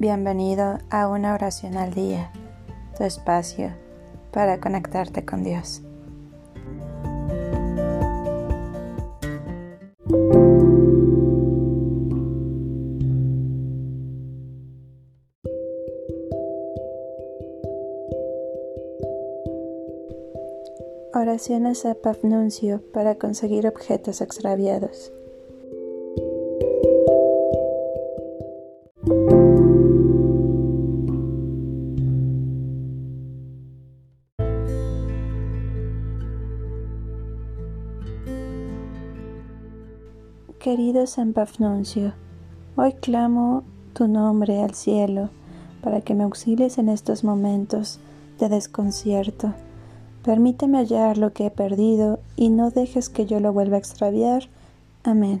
Bienvenido a una oración al día, tu espacio para conectarte con Dios. Oraciones a Pafnuncio para conseguir objetos extraviados. Querido San Pafnuncio, hoy clamo tu nombre al cielo para que me auxilies en estos momentos de desconcierto. Permíteme hallar lo que he perdido y no dejes que yo lo vuelva a extraviar. Amén.